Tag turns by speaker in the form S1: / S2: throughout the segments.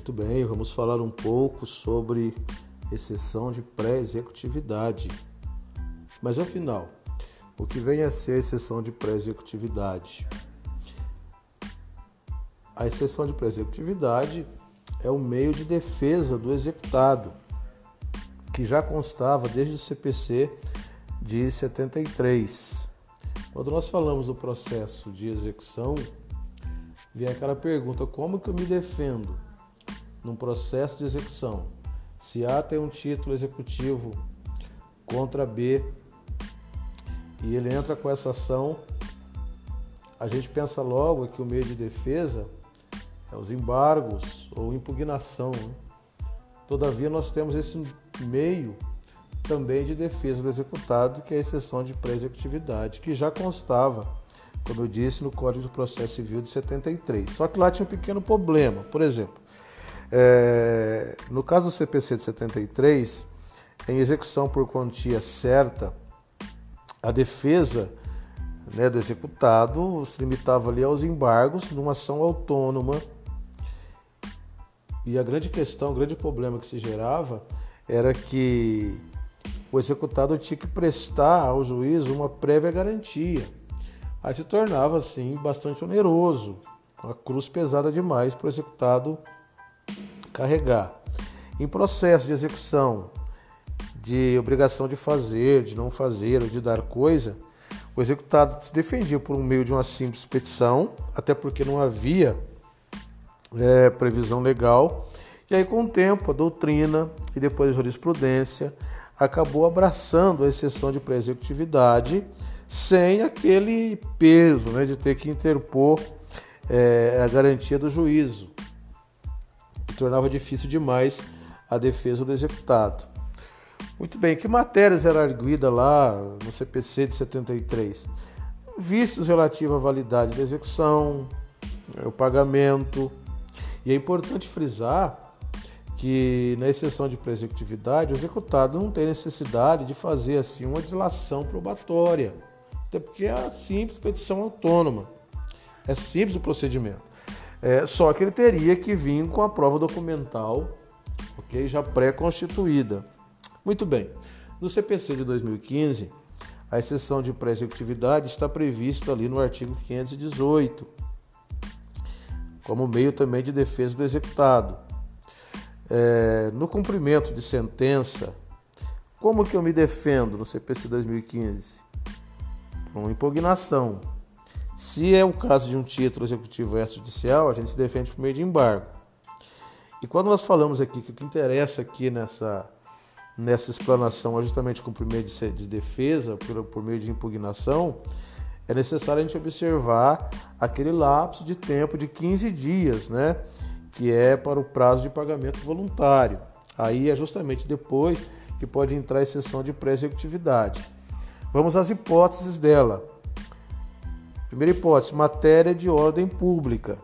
S1: Muito bem, vamos falar um pouco sobre exceção de pré-executividade. Mas afinal, o que vem a ser a exceção de pré-executividade? A exceção de pré-executividade é o meio de defesa do executado, que já constava desde o CPC de 73. Quando nós falamos do processo de execução, vem aquela pergunta: como que eu me defendo num processo de execução? Se A tem um título executivo contra B e ele entra com essa ação, a gente pensa logo que o meio de defesa é os embargos ou impugnação. Né? Todavia, nós temos esse meio também de defesa do executado, que é a exceção de pré-executividade, que já constava, como eu disse, no Código do Processo Civil de 73. Só que lá tinha um pequeno problema. Por exemplo, é, no caso do CPC de 73, em execução por quantia certa, a defesa né, do executado se limitava ali aos embargos numa ação autônoma. E a grande questão, o grande problema que se gerava era que o executado tinha que prestar ao juiz uma prévia garantia. Aí se tornava, assim, bastante oneroso, uma cruz pesada demais para o executado carregar. Em processo de execução de obrigação de fazer, de não fazer ou de dar coisa, o executado se defendia por meio de uma simples petição, até porque não havia é, previsão legal. E aí, com o tempo, a doutrina e depois a jurisprudência acabou abraçando a exceção de pré-executividade sem aquele peso né, de ter que interpor é, a garantia do juízo. Tornava difícil demais a defesa do executado. Muito bem, que matérias era arguida lá no CPC de 73? Vícios relativos à validade da execução, o pagamento. E é importante frisar que na exceção de pré-executividade, o executado não tem necessidade de fazer assim uma dilação probatória, até porque é a simples petição autônoma, é simples o procedimento. É, só que ele teria que vir com a prova documental, ok, já pré-constituída. Muito bem. No CPC de 2015, a exceção de pré-executividade está prevista ali no artigo 518, como meio também de defesa do executado é, no cumprimento de sentença, como que eu me defendo no CPC 2015? Com impugnação. Se é o caso de um título executivo extrajudicial, a gente se defende por meio de embargo. E quando nós falamos aqui que o que interessa aqui nessa, nessa explanação é justamente cumprimento de, de defesa por, por meio de impugnação, é necessário a gente observar aquele lapso de tempo de 15 dias, né? que é para o prazo de pagamento voluntário. Aí é justamente depois que pode entrar a exceção de pré-executividade. Vamos às hipóteses dela. Primeira hipótese, matéria de ordem pública.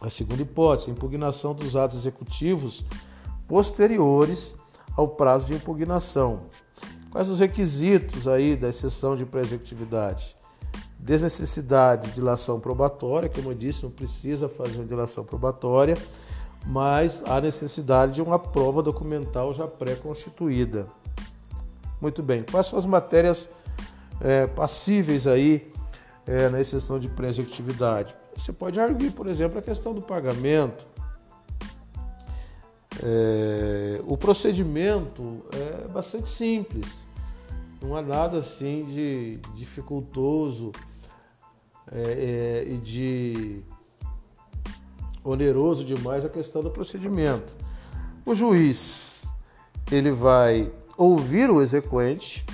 S1: A segunda hipótese, impugnação dos atos executivos posteriores ao prazo de impugnação. Quais os requisitos aí da exceção de pré-executividade? desnecessidade de dilação probatória, como eu disse, não precisa fazer uma dilação probatória, mas há necessidade de uma prova documental já pré-constituída. Muito bem, quais são as matérias é, passíveis aí é, na exceção de pré-executividade? Você pode arguir, por exemplo, a questão do pagamento. É, o procedimento é bastante simples, não há nada assim de dificultoso é, é, e de oneroso demais a questão do procedimento. O juiz ele vai ouvir o exequente,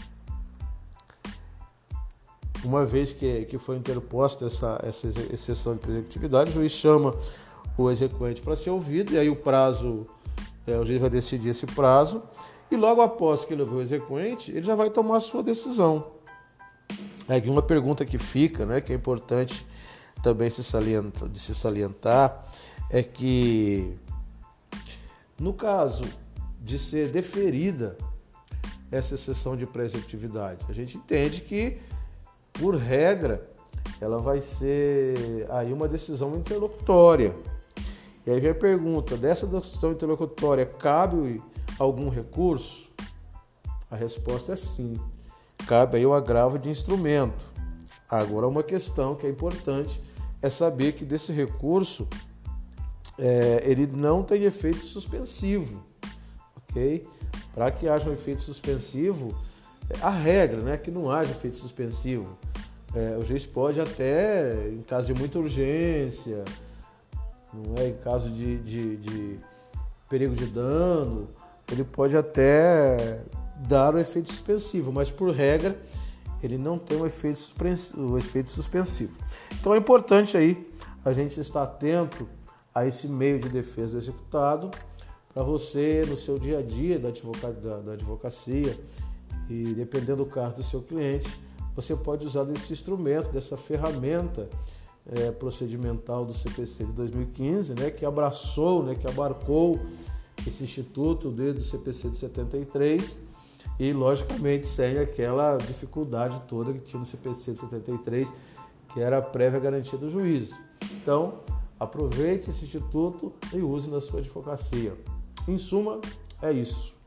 S1: uma vez que, que foi interposta essa, essa exceção de executividade, o juiz chama o exequente para ser ouvido, e aí o prazo, é, o juiz vai decidir esse prazo, e logo após que ele ouvir o exequente, ele já vai tomar a sua decisão. É uma pergunta que fica, né, que é importante também se salientar, de se salientar, é que no caso de ser deferida essa exceção de pré-executividade, a gente entende que, por regra, ela vai ser aí uma decisão interlocutória. E aí vem a pergunta: dessa decisão interlocutória cabe algum recurso? A resposta é sim. Cabe aí o agravo de instrumento. Agora, uma questão que é importante é saber que desse recurso é, ele não tem efeito suspensivo, ok? Para que haja um efeito suspensivo, a regra né, é que não haja efeito suspensivo. É, o juiz pode até, em caso de muita urgência, não é? em caso de, de, de perigo de dano, ele pode até dar o efeito suspensivo, mas por regra ele não tem o efeito, o efeito suspensivo. Então é importante aí a gente estar atento a esse meio de defesa do executado para você no seu dia a dia da, advocacia e dependendo do caso do seu cliente, você pode usar desse instrumento, dessa ferramenta é, procedimental do CPC de 2015, né, que abraçou, né, que abarcou esse instituto desde o CPC de 73 e, logicamente, sem aquela dificuldade toda que tinha no CPC de 73, que era a prévia garantia do juízo. Então, aproveite esse instituto e use na sua advocacia. Em suma, é isso.